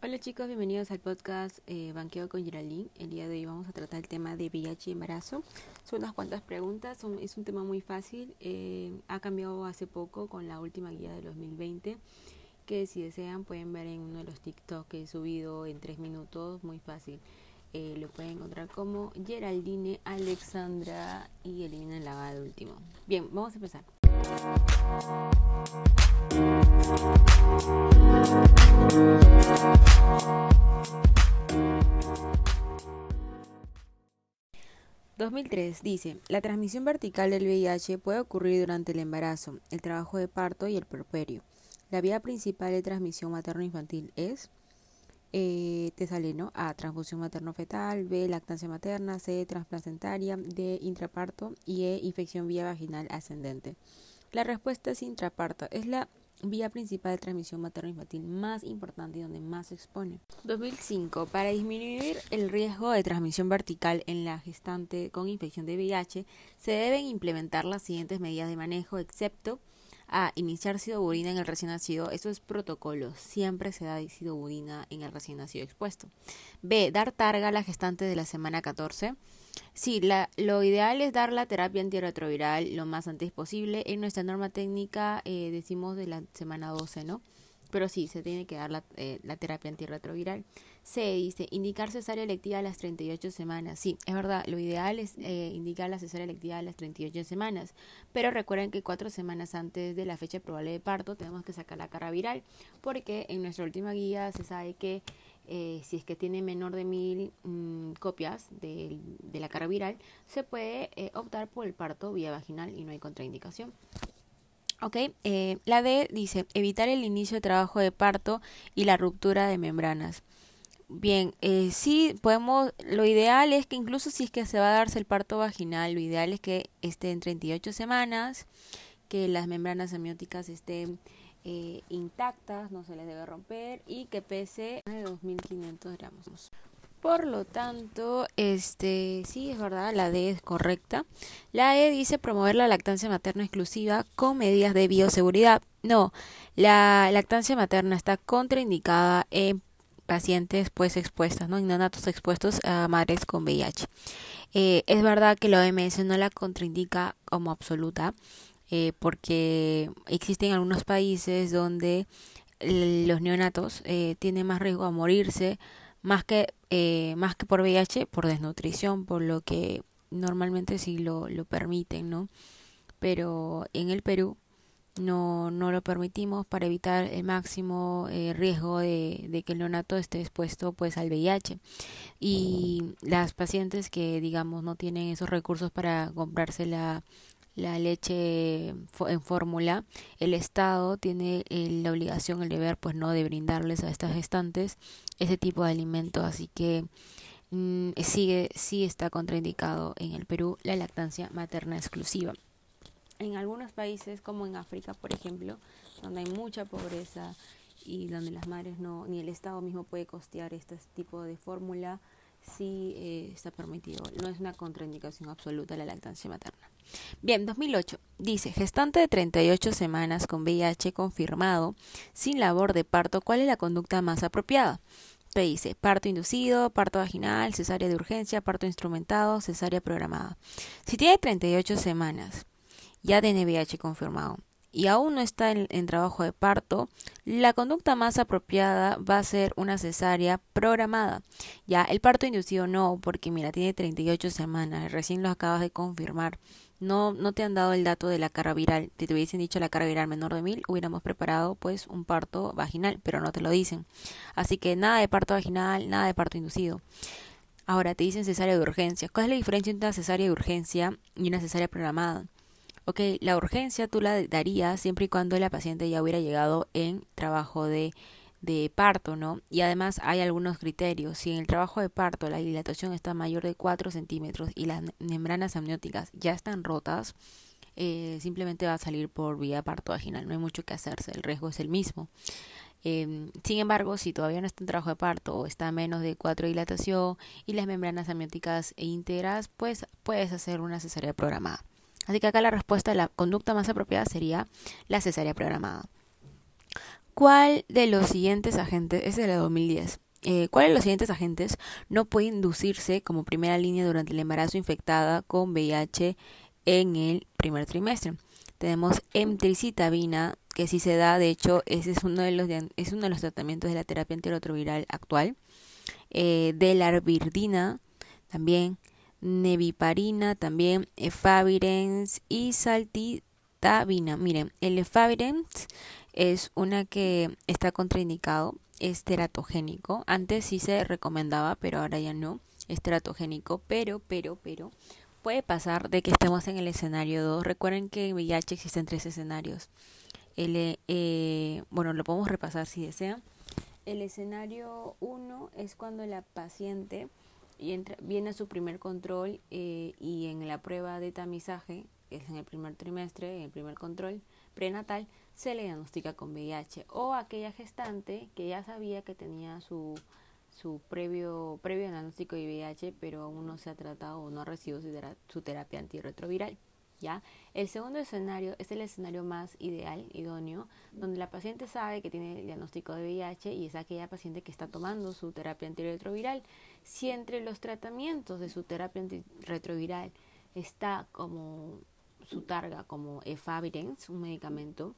Hola chicos, bienvenidos al podcast eh, Banqueo con Geraldine. El día de hoy vamos a tratar el tema de VIH y embarazo. Son unas cuantas preguntas, es un tema muy fácil. Eh, ha cambiado hace poco con la última guía de 2020, que si desean pueden ver en uno de los TikTok que he subido en tres minutos, muy fácil. Eh, lo pueden encontrar como Geraldine, Alexandra y Elina Lavado último. Bien, vamos a empezar. 2003 dice, la transmisión vertical del VIH puede ocurrir durante el embarazo, el trabajo de parto y el puerperio. La vía principal de transmisión materno-infantil es, eh. A, transfusión materno-fetal, B, lactancia materna, C, transplacentaria, D, intraparto y E, infección vía vaginal ascendente. La respuesta es intraparto, es la vía principal de transmisión materno-infantil más importante y donde más se expone. 2005. Para disminuir el riesgo de transmisión vertical en la gestante con infección de VIH, se deben implementar las siguientes medidas de manejo, excepto a iniciar sidoburina en el recién nacido. Eso es protocolo. Siempre se da sidoburina en el recién nacido expuesto. B. Dar targa a la gestante de la semana 14. Sí, la, lo ideal es dar la terapia antirretroviral lo más antes posible. En nuestra norma técnica eh, decimos de la semana 12, ¿no? Pero sí, se tiene que dar la, eh, la terapia antirretroviral. Se dice indicar cesárea electiva a las 38 semanas. Sí, es verdad, lo ideal es eh, indicar la cesárea electiva a las 38 semanas. Pero recuerden que cuatro semanas antes de la fecha probable de parto tenemos que sacar la carga viral. Porque en nuestra última guía se sabe que eh, si es que tiene menor de mil mm, copias de, la carga viral, se puede eh, optar por el parto vía vaginal y no hay contraindicación. Ok, eh, la D dice evitar el inicio de trabajo de parto y la ruptura de membranas. Bien, eh, sí podemos, lo ideal es que incluso si es que se va a darse el parto vaginal, lo ideal es que esté en 38 semanas, que las membranas amnióticas estén eh, intactas, no se les debe romper y que pese de 2.500 gramos. Por lo tanto, este sí es verdad, la D es correcta. La E dice promover la lactancia materna exclusiva con medidas de bioseguridad. No, la lactancia materna está contraindicada en pacientes pues expuestas, ¿no? En neonatos expuestos a madres con VIH. Eh, es verdad que la OMS no la contraindica como absoluta, eh, porque existen algunos países donde los neonatos eh, tienen más riesgo a morirse más que eh, más que por VIH por desnutrición por lo que normalmente sí lo, lo permiten no pero en el Perú no, no lo permitimos para evitar el máximo eh, riesgo de, de, que el neonato esté expuesto pues al VIH y las pacientes que digamos no tienen esos recursos para comprarse la la leche en fórmula, el Estado tiene eh, la obligación, el deber, pues no, de brindarles a estas gestantes ese tipo de alimento, así que mm, sigue, sí está contraindicado en el Perú la lactancia materna exclusiva. En algunos países, como en África, por ejemplo, donde hay mucha pobreza y donde las madres no, ni el Estado mismo puede costear este tipo de fórmula, sí eh, está permitido. No es una contraindicación absoluta la lactancia materna. Bien, 2008. Dice, gestante de 38 semanas con VIH confirmado, sin labor de parto, ¿cuál es la conducta más apropiada? Te dice, parto inducido, parto vaginal, cesárea de urgencia, parto instrumentado, cesárea programada. Si tiene 38 semanas, ya tiene VIH confirmado y aún no está en, trabajo de parto, la conducta más apropiada va a ser una cesárea programada. Ya, el parto inducido no, porque mira, tiene 38 semanas, recién lo acabas de confirmar. No, no te han dado el dato de la carga viral. Si te hubiesen dicho la carga viral menor de mil, hubiéramos preparado pues un parto vaginal, pero no te lo dicen. Así que nada de parto vaginal, nada de parto inducido. Ahora te dicen cesárea de urgencia. ¿Cuál es la diferencia entre una cesárea de urgencia y una cesárea programada? Ok, la urgencia tú la darías siempre y cuando la paciente ya hubiera llegado en trabajo de, de parto, ¿no? Y además hay algunos criterios. Si en el trabajo de parto la dilatación está mayor de 4 centímetros y las membranas amnióticas ya están rotas, eh, simplemente va a salir por vía parto vaginal. No hay mucho que hacerse, el riesgo es el mismo. Eh, sin embargo, si todavía no está en trabajo de parto o está menos de 4 dilatación y las membranas amnióticas e íntegras, pues puedes hacer una cesárea programada. Así que acá la respuesta, la conducta más apropiada sería la cesárea programada. ¿Cuál de los siguientes agentes, es de la 2010, eh, ¿cuál de los siguientes agentes no puede inducirse como primera línea durante el embarazo infectada con VIH en el primer trimestre? Tenemos emtricitabina, que si se da, de hecho, ese es uno de los, es uno de los tratamientos de la terapia antirretroviral actual. Eh, de la también, neviparina, también, efavirenz y saltitabina. Miren, el efavirenz es una que está contraindicado, es teratogénico. Antes sí se recomendaba, pero ahora ya no. Es teratogénico, pero, pero, pero, puede pasar de que estemos en el escenario 2. Recuerden que en VIH existen tres escenarios. El, eh, bueno, lo podemos repasar si desean. El escenario 1 es cuando la paciente viene a su primer control eh, y en la prueba de tamizaje, que es en el primer trimestre, en el primer control prenatal, se le diagnostica con VIH. O aquella gestante que ya sabía que tenía su, su previo, previo diagnóstico de VIH, pero aún no se ha tratado o no ha recibido su terapia antirretroviral. ¿Ya? El segundo escenario es el escenario más ideal, idóneo, donde la paciente sabe que tiene el diagnóstico de VIH y es aquella paciente que está tomando su terapia antirretroviral. Si entre los tratamientos de su terapia antirretroviral está como su targa como efavirenz, un medicamento,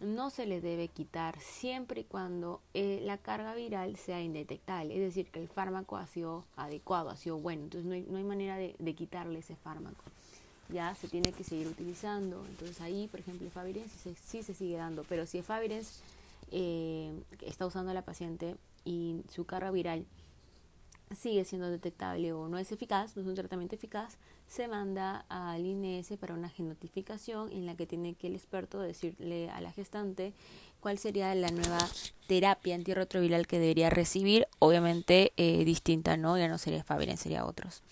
no se le debe quitar siempre y cuando eh, la carga viral sea indetectable, es decir, que el fármaco ha sido adecuado, ha sido bueno, entonces no hay, no hay manera de, de quitarle ese fármaco ya se tiene que seguir utilizando. Entonces ahí, por ejemplo, el sí, sí, se sigue dando, pero si el eh, está usando la paciente y su carga viral sigue siendo detectable o no es eficaz, no es un tratamiento eficaz, se manda al INS para una genotificación en la que tiene que el experto decirle a la gestante cuál sería la nueva terapia antirretroviral que debería recibir, obviamente eh, distinta, ¿no? Ya no sería Faviren, sería otros.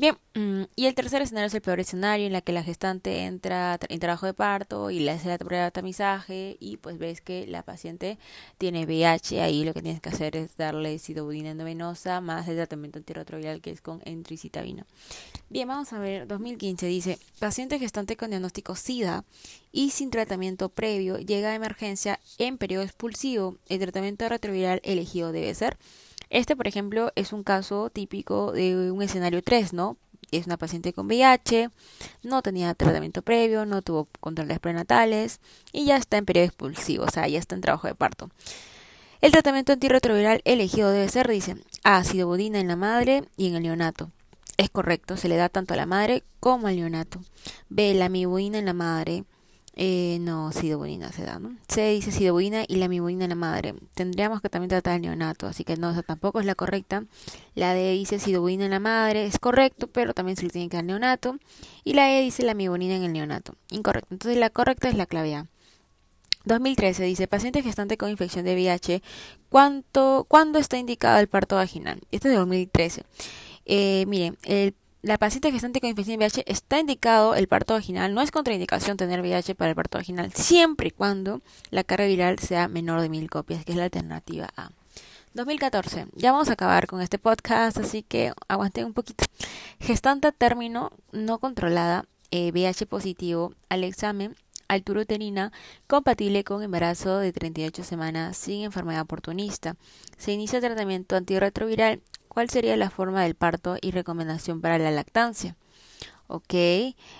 Bien, mm, y el tercer escenario es el peor escenario en la que la gestante entra en trabajo de parto y le hace la prueba de tamizaje y pues ves que la paciente tiene VIH, ahí lo que tienes que hacer es darle sidobudina endovenosa más el tratamiento antirretroviral que es con entricitabina. Bien, vamos a ver, 2015 dice, paciente gestante con diagnóstico SIDA y sin tratamiento previo llega a emergencia en periodo expulsivo, el tratamiento retroviral elegido debe ser este, por ejemplo, es un caso típico de un escenario 3, ¿no? Es una paciente con VIH, no tenía tratamiento previo, no tuvo controles prenatales y ya está en periodo expulsivo, o sea, ya está en trabajo de parto. El tratamiento antirretroviral elegido debe ser, dice, ácido budina en la madre y en el neonato. Es correcto, se le da tanto a la madre como al neonato. B, la mibudina en la madre eh, no, sidobudina se da, ¿no? Se dice sidobudina y la mibudina en la madre. Tendríamos que también tratar el neonato, así que no, tampoco es la correcta. La D dice sidobudina en la madre, es correcto, pero también se le tiene que dar neonato. Y la E dice la mibudina en el neonato, incorrecto. Entonces la correcta es la clave A. 2013 dice, paciente gestante con infección de VIH, ¿cuánto, ¿cuándo está indicado el parto vaginal? Este es de 2013. Eh, miren, el la paciente gestante con infección de VIH está indicado el parto vaginal. No es contraindicación tener VIH para el parto vaginal, siempre y cuando la carga viral sea menor de mil copias, que es la alternativa A. 2014. Ya vamos a acabar con este podcast, así que aguanten un poquito. Gestante término no controlada, VIH eh, positivo, al examen, altura uterina, compatible con embarazo de 38 semanas sin enfermedad oportunista. Se inicia tratamiento antirretroviral ¿Cuál sería la forma del parto y recomendación para la lactancia? Ok,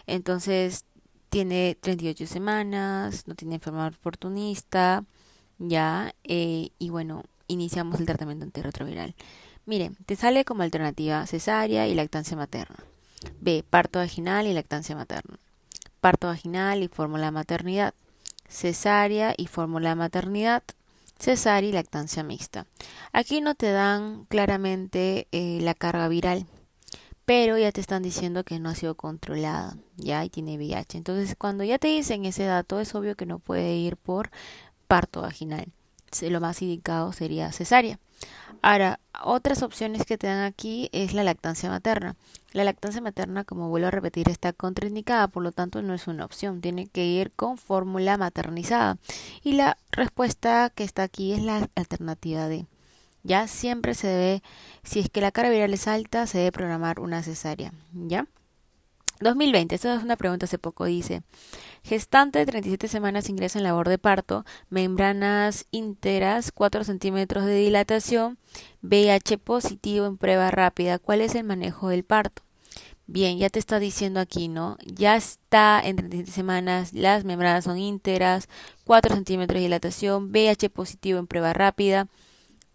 entonces tiene 38 semanas, no tiene enfermedad oportunista, ya, eh, y bueno, iniciamos el tratamiento antirretroviral. Miren, te sale como alternativa cesárea y lactancia materna. B, parto vaginal y lactancia materna. Parto vaginal y fórmula maternidad. Cesárea y fórmula maternidad cesárea y lactancia mixta. Aquí no te dan claramente eh, la carga viral, pero ya te están diciendo que no ha sido controlada, ya y tiene VIH. Entonces, cuando ya te dicen ese dato, es obvio que no puede ir por parto vaginal. Lo más indicado sería cesárea. Ahora, otras opciones que te dan aquí es la lactancia materna. La lactancia materna, como vuelvo a repetir, está contraindicada, por lo tanto no es una opción, tiene que ir con fórmula maternizada. Y la respuesta que está aquí es la alternativa D. Ya siempre se debe, si es que la carga viral es alta, se debe programar una cesárea. ¿Ya? 2020, esta es una pregunta hace poco, dice, gestante de 37 semanas ingresa en labor de parto, membranas ínteras, 4 centímetros de dilatación, VIH positivo en prueba rápida, ¿cuál es el manejo del parto? Bien, ya te está diciendo aquí, ¿no? Ya está en 37 semanas, las membranas son íntegras, 4 centímetros de dilatación, VIH positivo en prueba rápida,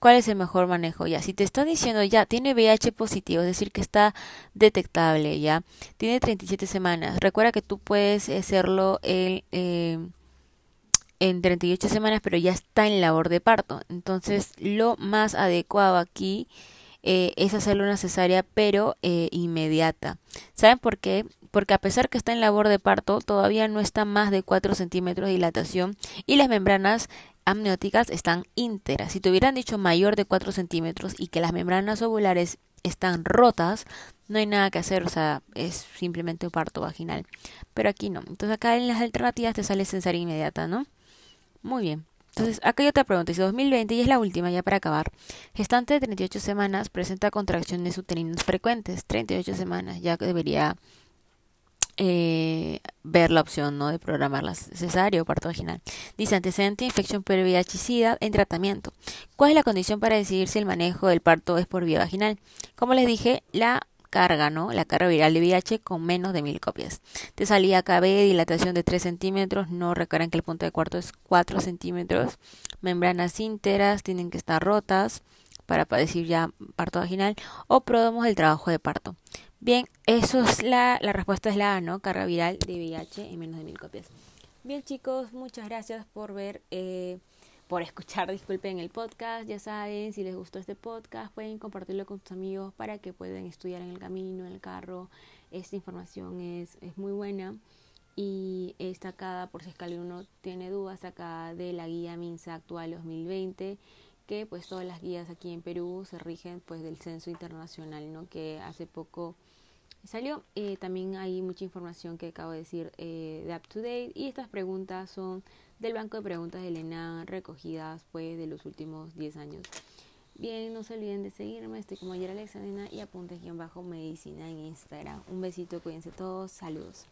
¿Cuál es el mejor manejo? Ya, si te están diciendo ya tiene VIH positivo, es decir, que está detectable, ya, tiene 37 semanas. Recuerda que tú puedes hacerlo en, eh, en 38 semanas, pero ya está en labor de parto. Entonces, lo más adecuado aquí eh, es hacerlo una cesárea, pero eh, inmediata. ¿Saben por qué? Porque a pesar que está en labor de parto, todavía no está más de 4 centímetros de dilatación y las membranas amnióticas están íntegras. Si te hubieran dicho mayor de 4 centímetros y que las membranas ovulares están rotas, no hay nada que hacer, o sea, es simplemente un parto vaginal. Pero aquí no. Entonces acá en las alternativas te sale cesárea inmediata, ¿no? Muy bien. Entonces, acá hay otra pregunta. Dice 2020 y es la última ya para acabar. Gestante de 38 semanas presenta contracciones uterinas frecuentes. 38 semanas. Ya debería eh, ver la opción ¿no? de programar la cesárea o parto vaginal. Dice antecedente infección por VIH en tratamiento. ¿Cuál es la condición para decidir si el manejo del parto es por vía vaginal? Como les dije, la carga, ¿no? La carga viral de VIH con menos de mil copias. Te salía KB, dilatación de 3 centímetros, no recuerden que el punto de cuarto es 4 centímetros, membranas ínteras tienen que estar rotas para decir ya parto vaginal o probamos el trabajo de parto. Bien, eso es la, la respuesta es la A, ¿no? Carga viral de VIH en menos de mil copias. Bien chicos, muchas gracias por ver, eh, por escuchar, disculpen el podcast. Ya saben, si les gustó este podcast, pueden compartirlo con sus amigos para que puedan estudiar en el camino, en el carro. Esta información es, es muy buena y está sacada, por si es que tiene dudas, sacada de la guía MINSA actual 2020 pues todas las guías aquí en Perú se rigen pues del censo internacional, ¿no? Que hace poco salió. Eh, también hay mucha información que acabo de decir eh, de up to date y estas preguntas son del banco de preguntas de Elena recogidas pues de los últimos 10 años. Bien, no se olviden de seguirme, estoy como ayer Alexandrina y apuntes-medicina en Instagram. Un besito, cuídense todos, saludos.